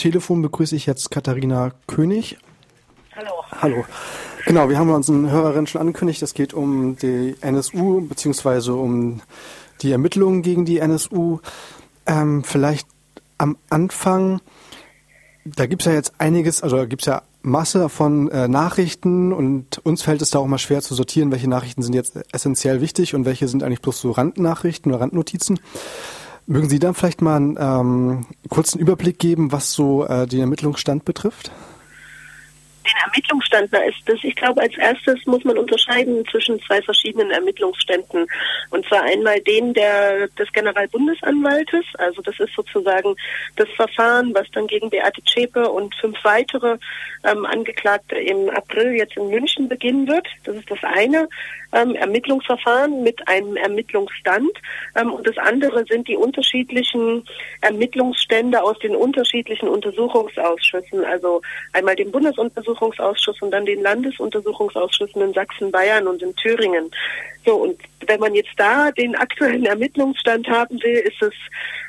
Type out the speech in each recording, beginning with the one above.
Telefon begrüße ich jetzt Katharina König. Hallo. Hallo. Genau, wir haben unseren Hörerinnen schon angekündigt, es geht um die NSU beziehungsweise um die Ermittlungen gegen die NSU. Ähm, vielleicht am Anfang, da gibt es ja jetzt einiges, also da gibt es ja Masse von äh, Nachrichten und uns fällt es da auch mal schwer zu sortieren, welche Nachrichten sind jetzt essentiell wichtig und welche sind eigentlich bloß so Randnachrichten oder Randnotizen. Mögen Sie dann vielleicht mal einen ähm, kurzen Überblick geben, was so äh, den Ermittlungsstand betrifft? den Ermittlungsstand da ist das, ich glaube, als erstes muss man unterscheiden zwischen zwei verschiedenen Ermittlungsständen. Und zwar einmal den der, des Generalbundesanwaltes, also das ist sozusagen das Verfahren, was dann gegen Beate Zschäpe und fünf weitere ähm, Angeklagte im April jetzt in München beginnen wird. Das ist das eine ähm, Ermittlungsverfahren mit einem Ermittlungsstand. Ähm, und das andere sind die unterschiedlichen Ermittlungsstände aus den unterschiedlichen Untersuchungsausschüssen, also einmal dem Bundesuntersuchungsausschuss und dann den Landesuntersuchungsausschüssen in Sachsen, Bayern und in Thüringen. So, und wenn man jetzt da den aktuellen Ermittlungsstand haben will, ist es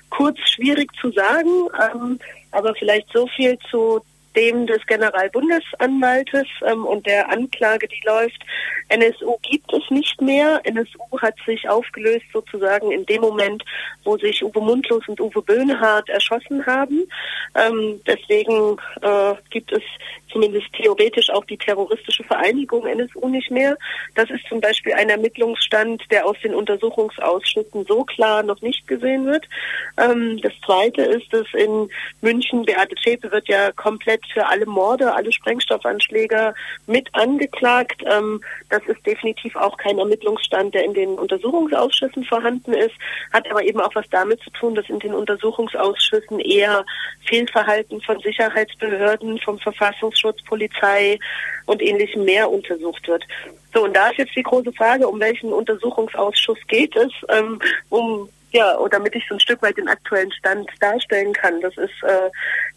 kurz schwierig zu sagen, ähm, aber vielleicht so viel zu dem des Generalbundesanwaltes ähm, und der Anklage, die läuft. NSU gibt es nicht mehr. NSU hat sich aufgelöst sozusagen in dem Moment, wo sich Uwe Mundlos und Uwe Böhnhardt erschossen haben. Ähm, deswegen äh, gibt es zumindest theoretisch auch die terroristische Vereinigung NSU nicht mehr. Das ist zum Beispiel ein Ermittlungsstand, der aus den Untersuchungsausschüssen so klar noch nicht gesehen wird. Ähm, das Zweite ist, dass in München Beate Zschäpe wird ja komplett für alle Morde, alle Sprengstoffanschläge mit angeklagt. Ähm, das ist definitiv auch kein Ermittlungsstand, der in den Untersuchungsausschüssen vorhanden ist, hat aber eben auch was damit zu tun, dass in den Untersuchungsausschüssen eher Fehlverhalten von Sicherheitsbehörden, vom Verfassungsschutz Datenschutz, Polizei und ähnlichem mehr untersucht wird. So, und da ist jetzt die große Frage, um welchen Untersuchungsausschuss geht es, ähm, um ja, oder damit ich so ein Stück weit den aktuellen Stand darstellen kann. Das ist, äh,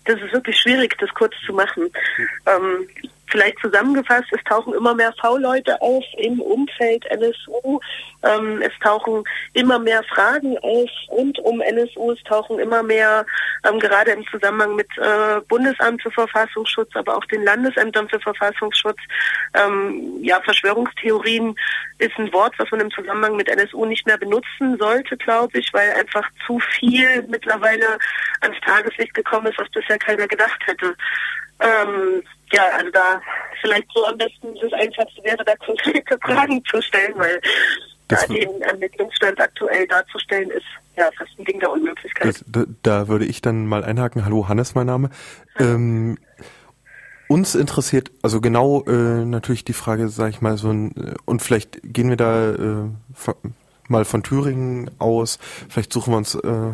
das ist wirklich schwierig, das kurz zu machen. Ähm, Vielleicht zusammengefasst, es tauchen immer mehr V-Leute auf im Umfeld NSU. Ähm, es tauchen immer mehr Fragen auf rund um NSU. Es tauchen immer mehr, ähm, gerade im Zusammenhang mit äh, Bundesamt für Verfassungsschutz, aber auch den Landesämtern für Verfassungsschutz. Ähm, ja, Verschwörungstheorien ist ein Wort, was man im Zusammenhang mit NSU nicht mehr benutzen sollte, glaube ich, weil einfach zu viel mittlerweile ans Tageslicht gekommen ist, was bisher keiner gedacht hätte. Ähm, ja, also da vielleicht so am besten das Einfachste wäre, da konkrete Fragen zu stellen, weil das da den Ermittlungsstand aktuell darzustellen ist ja fast ein Ding der Unmöglichkeit. Da, da, würde ich dann mal einhaken. Hallo, Hannes, mein Name. Ähm, uns interessiert also genau äh, natürlich die Frage, sag ich mal so ein, äh, und vielleicht gehen wir da äh, mal von Thüringen aus. Vielleicht suchen wir uns, äh,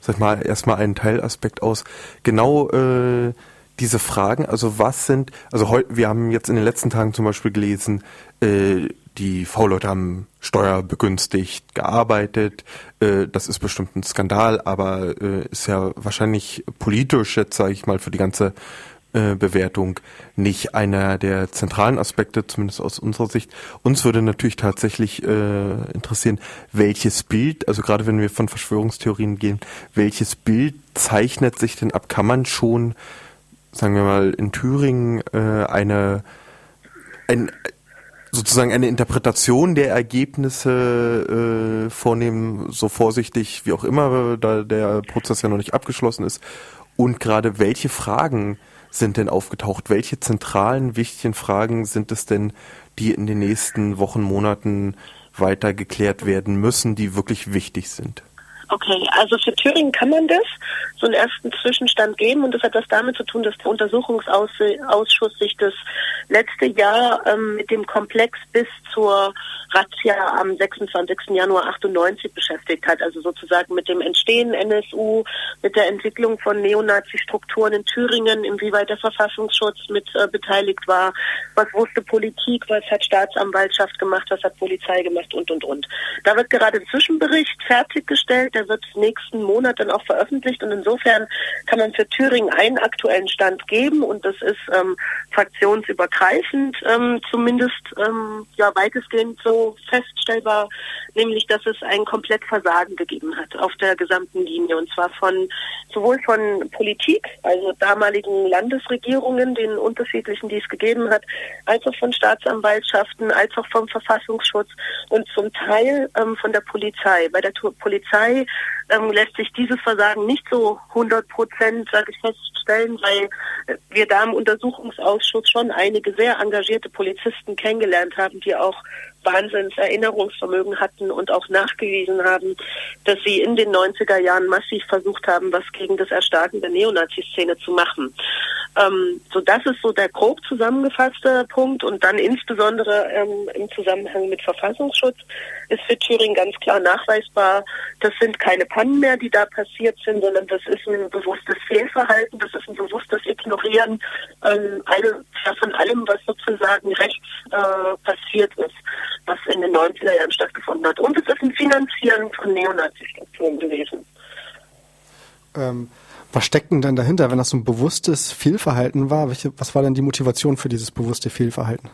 sag ich mal, erstmal einen Teilaspekt aus. Genau. Äh, diese Fragen, also was sind, also heu, wir haben jetzt in den letzten Tagen zum Beispiel gelesen, äh, die V-Leute haben steuerbegünstigt gearbeitet. Äh, das ist bestimmt ein Skandal, aber äh, ist ja wahrscheinlich politisch jetzt, sage ich mal, für die ganze äh, Bewertung nicht einer der zentralen Aspekte, zumindest aus unserer Sicht. Uns würde natürlich tatsächlich äh, interessieren, welches Bild, also gerade wenn wir von Verschwörungstheorien gehen, welches Bild zeichnet sich denn ab? Kann man schon sagen wir mal, in Thüringen äh, eine ein, sozusagen eine Interpretation der Ergebnisse äh, vornehmen, so vorsichtig wie auch immer, da der Prozess ja noch nicht abgeschlossen ist. Und gerade welche Fragen sind denn aufgetaucht? Welche zentralen, wichtigen Fragen sind es denn, die in den nächsten Wochen, Monaten weiter geklärt werden müssen, die wirklich wichtig sind? Okay, also für Thüringen kann man das, so einen ersten Zwischenstand geben und das hat was damit zu tun, dass der Untersuchungsausschuss sich das letzte Jahr ähm, mit dem Komplex bis zur Razzia am 26. Januar 98 beschäftigt hat, also sozusagen mit dem Entstehen NSU, mit der Entwicklung von Neonazi-Strukturen in Thüringen, inwieweit der Verfassungsschutz mit äh, beteiligt war, was wusste Politik, was hat Staatsanwaltschaft gemacht, was hat Polizei gemacht und, und, und. Da wird gerade ein Zwischenbericht fertiggestellt, der wird nächsten Monat dann auch veröffentlicht. Und insofern kann man für Thüringen einen aktuellen Stand geben. Und das ist ähm, fraktionsübergreifend ähm, zumindest ähm, ja weitestgehend so feststellbar, nämlich dass es ein komplett Versagen gegeben hat auf der gesamten Linie. Und zwar von sowohl von Politik, also damaligen Landesregierungen, den unterschiedlichen, die es gegeben hat, als auch von Staatsanwaltschaften, als auch vom Verfassungsschutz und zum Teil ähm, von der Polizei. Bei der Polizei ähm, lässt sich dieses Versagen nicht so 100 Prozent, sage ich, feststellen, weil wir da im Untersuchungsausschuss schon einige sehr engagierte Polizisten kennengelernt haben, die auch Wahnsinns Erinnerungsvermögen hatten und auch nachgewiesen haben, dass sie in den 90er Jahren massiv versucht haben, was gegen das Erstarken der Neonazi-Szene zu machen. Ähm, so das ist so der grob zusammengefasste Punkt und dann insbesondere ähm, im Zusammenhang mit Verfassungsschutz ist für Thüringen ganz klar nachweisbar, das sind keine Pannen mehr, die da passiert sind, sondern das ist ein bewusstes Fehlverhalten, das ist ein bewusstes Ignorieren ähm, alle, von allem, was sozusagen rechts äh, passiert ist was in den 90er Jahren stattgefunden hat. Und es ist ein Finanzieren von Neonazi-Strukturen gewesen. Ähm, was steckt denn dann dahinter, wenn das so ein bewusstes Fehlverhalten war? Welche, was war denn die Motivation für dieses bewusste Fehlverhalten?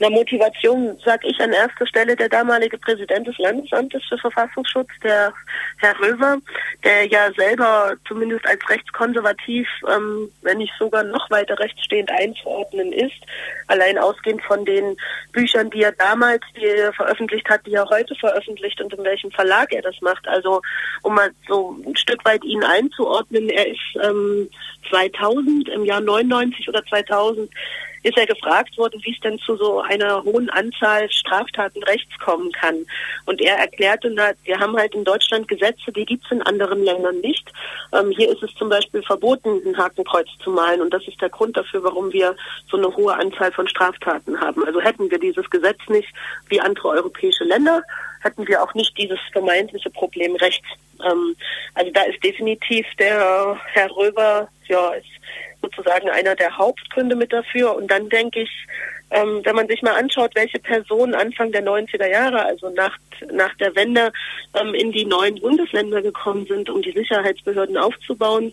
Na, Motivation sage ich an erster Stelle der damalige Präsident des Landesamtes für Verfassungsschutz, der Herr Röver, der ja selber zumindest als rechtskonservativ, ähm, wenn nicht sogar noch weiter rechtsstehend einzuordnen ist, allein ausgehend von den Büchern, die er damals die er veröffentlicht hat, die er heute veröffentlicht und in welchem Verlag er das macht. Also um mal so ein Stück weit ihn einzuordnen, er ist ähm, 2000, im Jahr 99 oder 2000 ist er gefragt worden, wie es denn zu so einer hohen Anzahl Straftaten rechts kommen kann. Und er erklärte, na, wir haben halt in Deutschland Gesetze, die gibt es in anderen Ländern nicht. Ähm, hier ist es zum Beispiel verboten, ein Hakenkreuz zu malen. Und das ist der Grund dafür, warum wir so eine hohe Anzahl von Straftaten haben. Also hätten wir dieses Gesetz nicht wie andere europäische Länder, hätten wir auch nicht dieses vermeintliche Problem rechts. Ähm, also da ist definitiv der Herr Röber, ja, ist sozusagen einer der Hauptgründe mit dafür. Und dann denke ich, ähm, wenn man sich mal anschaut, welche Personen Anfang der 90er Jahre, also nach, nach der Wende, ähm, in die neuen Bundesländer gekommen sind, um die Sicherheitsbehörden aufzubauen,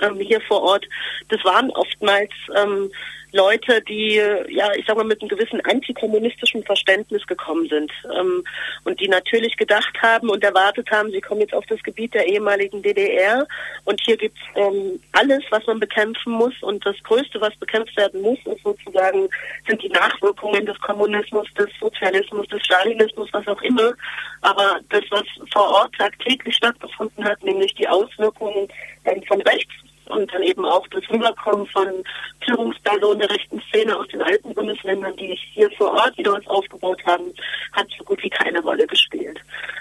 ähm, hier vor Ort, das waren oftmals ähm, Leute, die, ja, ich sag mal, mit einem gewissen antikommunistischen Verständnis gekommen sind ähm, und die natürlich gedacht haben und erwartet haben, sie kommen jetzt auf das Gebiet der ehemaligen DDR und hier gibt's ähm, alles, was man bekämpfen muss und das Größte, was bekämpft werden muss, ist sozusagen, sind die Nachwirkungen des Kommunismus, des Sozialismus, des Stalinismus, was auch immer. Aber das, was vor Ort tagtäglich stattgefunden hat, nämlich die Auswirkungen ähm, von rechts und dann eben auch das Rüberkommen von Führungspersonen der rechten Szene aus den alten Bundesländern, die hier vor Ort wieder was aufgebaut haben, hat so gut wie keine Rolle gespielt.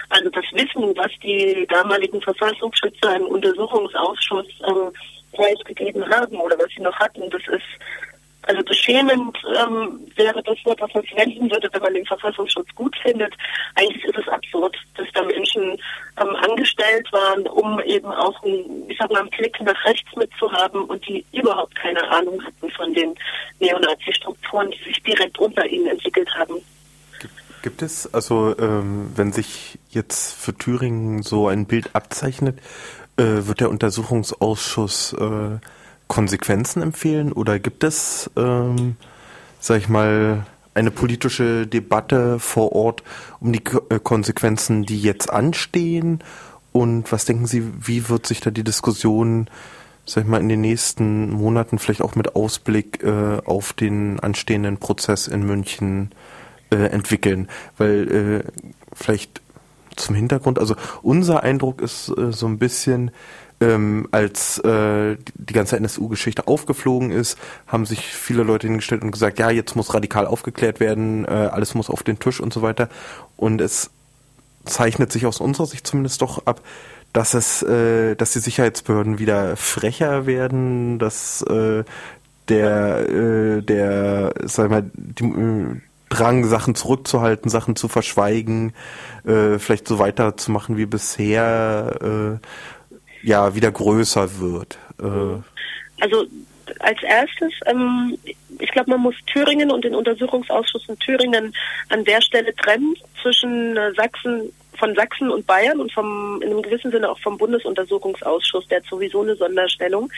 Also das Wissen, was die damaligen Verfassungsschützer im Untersuchungsausschuss äh, preisgegeben haben oder was sie noch hatten, das ist also beschämend ähm, wäre das Wort, was man verwenden würde, wenn man den Verfassungsschutz gut findet. Eigentlich ist es absurd, dass da Menschen ähm, angestellt waren, um eben auch einen, ich sag mal, einen Blick nach rechts mitzuhaben und die überhaupt keine Ahnung hatten von den Neonazi-Strukturen, die sich direkt unter ihnen entwickelt haben. Gibt es, also ähm, wenn sich jetzt für Thüringen so ein Bild abzeichnet, äh, wird der Untersuchungsausschuss äh, Konsequenzen empfehlen oder gibt es, ähm, sag ich mal, eine politische Debatte vor Ort um die äh, Konsequenzen, die jetzt anstehen? Und was denken Sie, wie wird sich da die Diskussion, sag ich mal, in den nächsten Monaten vielleicht auch mit Ausblick äh, auf den anstehenden Prozess in München äh, entwickeln? Weil äh, vielleicht zum Hintergrund, also unser Eindruck ist äh, so ein bisschen, ähm, als äh, die ganze NSU-Geschichte aufgeflogen ist, haben sich viele Leute hingestellt und gesagt, ja, jetzt muss radikal aufgeklärt werden, äh, alles muss auf den Tisch und so weiter. Und es zeichnet sich aus unserer Sicht zumindest doch ab, dass es, äh, dass die Sicherheitsbehörden wieder frecher werden, dass äh, der, äh, der, sag mal, die, äh, Drang, Sachen zurückzuhalten, Sachen zu verschweigen, äh, vielleicht so weiterzumachen wie bisher, äh, ja wieder größer wird? Äh also als erstes, ähm, ich glaube, man muss Thüringen und den Untersuchungsausschuss in Thüringen an der Stelle trennen zwischen äh, Sachsen von Sachsen und Bayern und vom in einem gewissen Sinne auch vom Bundesuntersuchungsausschuss, der hat sowieso eine Sonderstellung.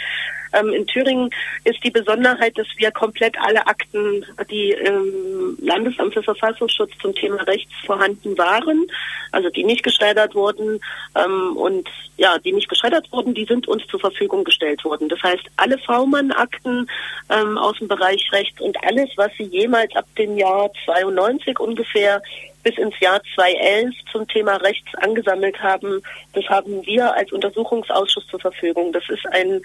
Ähm, in Thüringen ist die Besonderheit, dass wir komplett alle Akten, die im Landesamt für Verfassungsschutz zum Thema Rechts vorhanden waren, also die nicht geschreddert wurden ähm, und ja, die nicht geschreddert wurden, die sind uns zur Verfügung gestellt worden. Das heißt, alle V-Mann-Akten ähm, aus dem Bereich Recht und alles, was sie jemals ab dem Jahr 92 ungefähr bis ins Jahr 2011 zum Thema Rechts angesammelt haben, das haben wir als Untersuchungsausschuss zur Verfügung. Das ist ein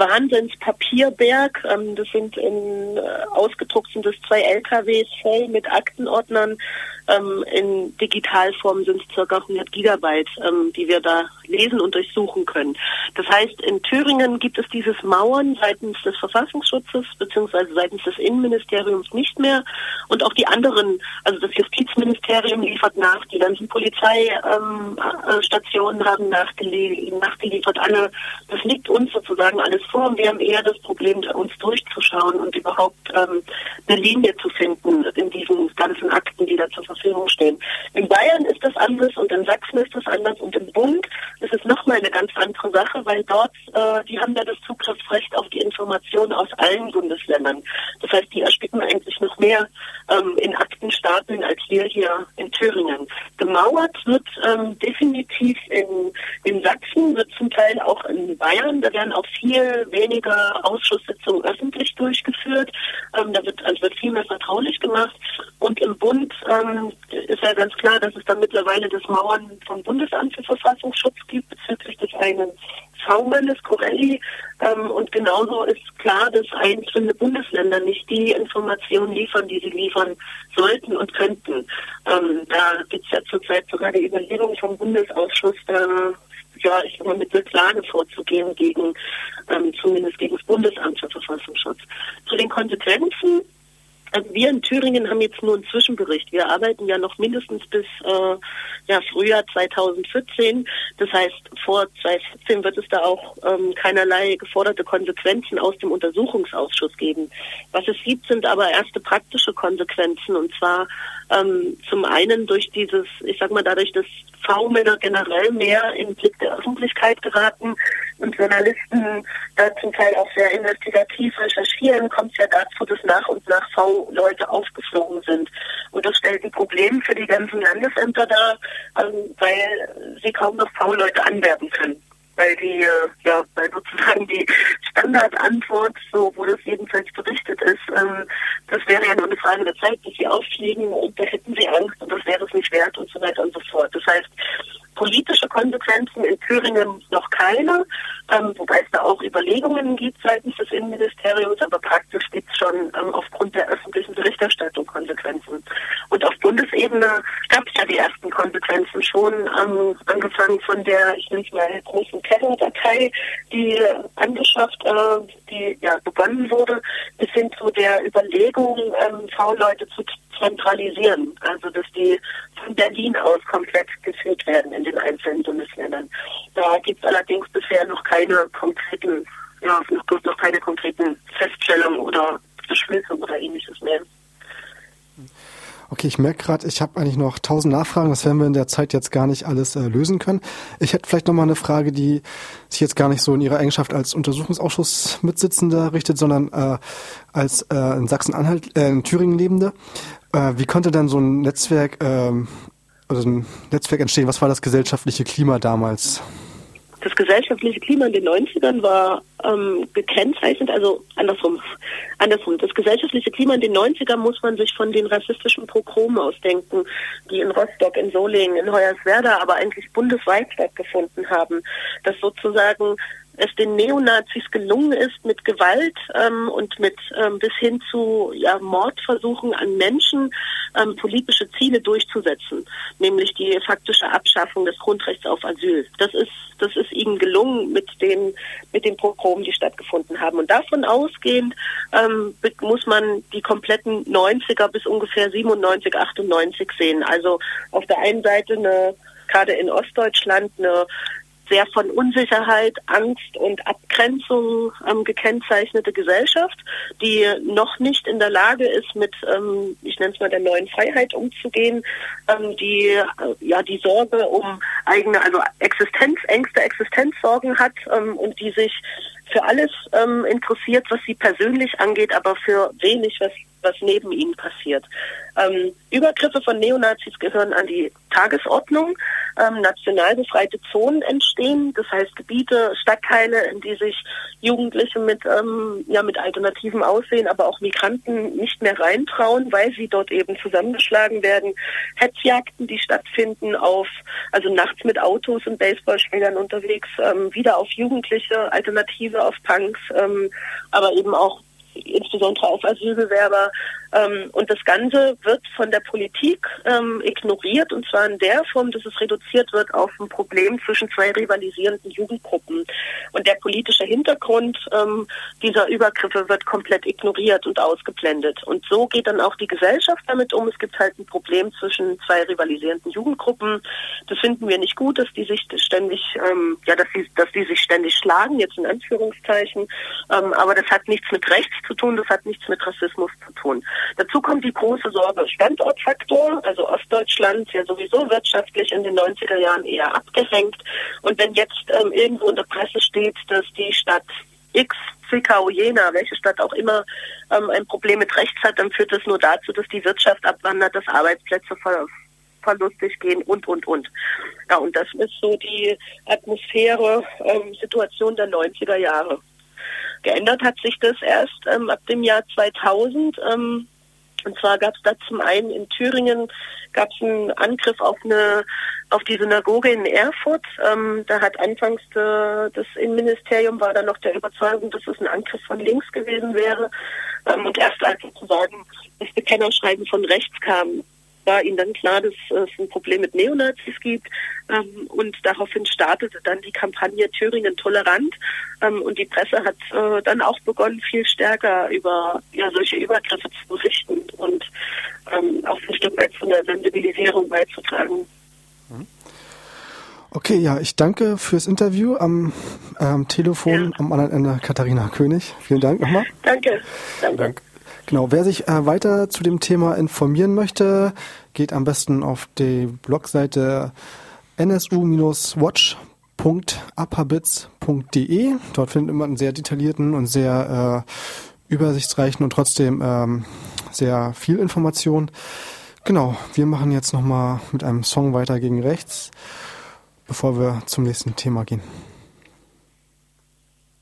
Wahnsinnspapierberg. Ähm, das sind in äh, ausgedruckt sind das zwei LKWs voll mit Aktenordnern. Ähm, in Digitalform sind es circa 100 Gigabyte, ähm, die wir da lesen und durchsuchen können. Das heißt, in Thüringen gibt es dieses Mauern seitens des Verfassungsschutzes beziehungsweise seitens des Innenministeriums nicht mehr. Und auch die anderen, also das Justizministerium liefert nach, die ganzen Polizeistationen ähm, haben nachgelie nachgeliefert, alle, das liegt uns sozusagen alles vor. Und wir haben eher das Problem, uns durchzuschauen und überhaupt ähm, eine Linie zu finden in diesen ganzen Akten, die da zur Verfügung stehen. In Bayern ist das anders und in Sachsen ist das anders und im Bund ist es nochmal eine ganz andere Sache, weil dort, äh, die haben ja das Zugriffsrecht auf die Informationen aus allen Bundesländern. Das heißt, die ersticken eigentlich noch mehr ähm, in Aktenstapeln als wir hier in Thüringen. Gemauert wird ähm, definitiv in, in Sachsen, wird zum Teil auch in Bayern. Da werden auch viel weniger Ausschusssitzungen öffentlich durchgeführt. Ähm, da wird, also wird viel mehr vertraulich gemacht. Und im Bund ähm, ist ja ganz klar, dass es da mittlerweile das Mauern vom Bundesamt für Verfassungsschutz gibt bezüglich des einen V-Mannes, Corelli. Ähm, und genauso ist klar, dass einzelne Bundesländer nicht die Informationen liefern, die sie liefern sollten und könnten. Ähm, da gibt es ja zurzeit sogar die Überlegung vom Bundesausschuss, da ja, ich mal, mit der Klage vorzugehen gegen, ähm, zumindest gegen das Bundesamt für Verfassungsschutz. Zu den Konsequenzen wir in Thüringen haben jetzt nur einen Zwischenbericht. Wir arbeiten ja noch mindestens bis äh, ja, Frühjahr 2014. Das heißt, vor 2014 wird es da auch ähm, keinerlei geforderte Konsequenzen aus dem Untersuchungsausschuss geben. Was es gibt, sind aber erste praktische Konsequenzen. Und zwar ähm, zum einen durch dieses, ich sag mal, dadurch, dass V-Männer generell mehr in den Blick der Öffentlichkeit geraten und Journalisten da zum Teil auch sehr investigativ recherchieren, kommt es ja dazu, dass nach und nach V-Leute aufgeflogen sind. Und das stellt ein Problem für die ganzen Landesämter dar, ähm, weil sie kaum noch V-Leute anwerben können weil die, äh, ja, weil sozusagen die Standardantwort, so wo das jedenfalls berichtet ist, ähm, das wäre ja nur eine Frage der Zeit, bis sie auffliegen und da hätten sie Angst und das wäre es nicht wert und so weiter und so fort. Das heißt, politische Konsequenzen in Thüringen noch keine, ähm, wobei es da auch Überlegungen gibt seitens des Innenministeriums, aber praktisch gibt es schon ähm, aufgrund der öffentlichen Berichterstattung Konsequenzen. Und auf Bundesebene gab es ja die ersten Konsequenzen schon, ähm, angefangen von der, ich nenne es mal, großen Kennendatei, die angeschafft, äh, die ja begonnen wurde, bis hin zu der Überlegung, ähm, V-Leute zu zentralisieren, also dass die von Berlin aus komplett geführt werden in den einzelnen Bundesländern. Da gibt es allerdings bisher noch keine konkreten, ja, noch, noch keine konkreten Feststellungen oder Beschlüsse oder ähnliches mehr. Okay, ich merke gerade, ich habe eigentlich noch tausend Nachfragen. Das werden wir in der Zeit jetzt gar nicht alles äh, lösen können. Ich hätte vielleicht noch mal eine Frage, die sich jetzt gar nicht so in Ihrer Eigenschaft als Untersuchungsausschuss Mitsitzender richtet, sondern äh, als äh, in Sachsen-Anhalt, äh, in Thüringen lebende. Äh, wie konnte dann so ein Netzwerk, ähm, also ein Netzwerk entstehen? Was war das gesellschaftliche Klima damals? Das gesellschaftliche Klima in den 90ern war ähm, gekennzeichnet, also andersrum, andersrum. Das gesellschaftliche Klima in den 90ern muss man sich von den rassistischen Pogromen ausdenken, die in Rostock, in Solingen, in Hoyerswerda, aber eigentlich bundesweit stattgefunden haben. Dass sozusagen es den Neonazis gelungen ist, mit Gewalt ähm, und mit ähm, bis hin zu ja, Mordversuchen an Menschen ähm, politische Ziele durchzusetzen, nämlich die faktische Abschaffung des Grundrechts auf Asyl. Das ist das ist ihnen gelungen mit den mit den Pogromen, die stattgefunden haben. Und davon ausgehend ähm, muss man die kompletten 90er bis ungefähr 97, 98 sehen. Also auf der einen Seite eine gerade in Ostdeutschland eine sehr von Unsicherheit, Angst und Abgrenzung ähm, gekennzeichnete Gesellschaft, die noch nicht in der Lage ist, mit, ähm, ich nenne es mal, der neuen Freiheit umzugehen, ähm, die äh, ja die Sorge um eigene, also Existenzängste, Existenzsorgen hat ähm, und die sich für alles ähm, interessiert, was sie persönlich angeht, aber für wenig, was was neben ihnen passiert. Ähm, Übergriffe von Neonazis gehören an die Tagesordnung. Ähm, national befreite Zonen entstehen, das heißt Gebiete, Stadtteile, in die sich Jugendliche mit, ähm, ja, mit alternativen Aussehen, aber auch Migranten nicht mehr reintrauen, weil sie dort eben zusammengeschlagen werden. Hetzjagden, die stattfinden auf, also nachts mit Autos und Baseballspielern unterwegs, ähm, wieder auf Jugendliche, Alternative auf Punks, ähm, aber eben auch insbesondere auf Asylbewerber. Ähm, und das Ganze wird von der Politik ähm, ignoriert und zwar in der Form, dass es reduziert wird auf ein Problem zwischen zwei rivalisierenden Jugendgruppen. Und der politische Hintergrund ähm, dieser Übergriffe wird komplett ignoriert und ausgeblendet. Und so geht dann auch die Gesellschaft damit um. Es gibt halt ein Problem zwischen zwei rivalisierenden Jugendgruppen. Das finden wir nicht gut, dass die sich ständig, ähm, ja, dass die, dass die sich ständig schlagen, jetzt in Anführungszeichen. Ähm, aber das hat nichts mit rechts zu tun, das hat nichts mit Rassismus zu tun. Dazu kommt die große Sorge Standortfaktor, also Ostdeutschland ja sowieso wirtschaftlich in den 90er Jahren eher abgehängt. Und wenn jetzt ähm, irgendwo in der Presse steht, dass die Stadt X, Zwickau, Jena, welche Stadt auch immer, ähm, ein Problem mit rechts hat, dann führt das nur dazu, dass die Wirtschaft abwandert, dass Arbeitsplätze ver verlustig gehen und, und, und. Ja, und das ist so die Atmosphäre, ähm, Situation der 90er Jahre. Geändert hat sich das erst ähm, ab dem Jahr 2000. Ähm, und zwar gab es da zum einen in Thüringen gab es einen Angriff auf eine auf die Synagoge in Erfurt. Ähm, da hat anfangs de, das Innenministerium war dann noch der Überzeugung, dass es ein Angriff von links gewesen wäre. Ähm, und erst als sozusagen das Bekennerschreiben von rechts kam, war ihnen dann klar, dass es ein Problem mit Neonazis gibt. Ähm, und daraufhin startete dann die Kampagne Thüringen tolerant. Ähm, und die Presse hat äh, dann auch begonnen, viel stärker über ja, solche Übergriffe zu berichten und ähm, auch ein Stück weit zu einer Sensibilisierung beizutragen. Mhm. Okay, ja, ich danke fürs Interview am ähm, Telefon ja. am anderen Ende Katharina König. Vielen Dank nochmal. Danke. Danke. Dank. Genau, wer sich äh, weiter zu dem Thema informieren möchte, geht am besten auf die Blogseite nsu-watch.upperbits.de. Dort findet man einen sehr detaillierten und sehr äh, übersichtsreichen und trotzdem ähm, sehr viel Information. Genau, wir machen jetzt nochmal mit einem Song weiter gegen rechts, bevor wir zum nächsten Thema gehen.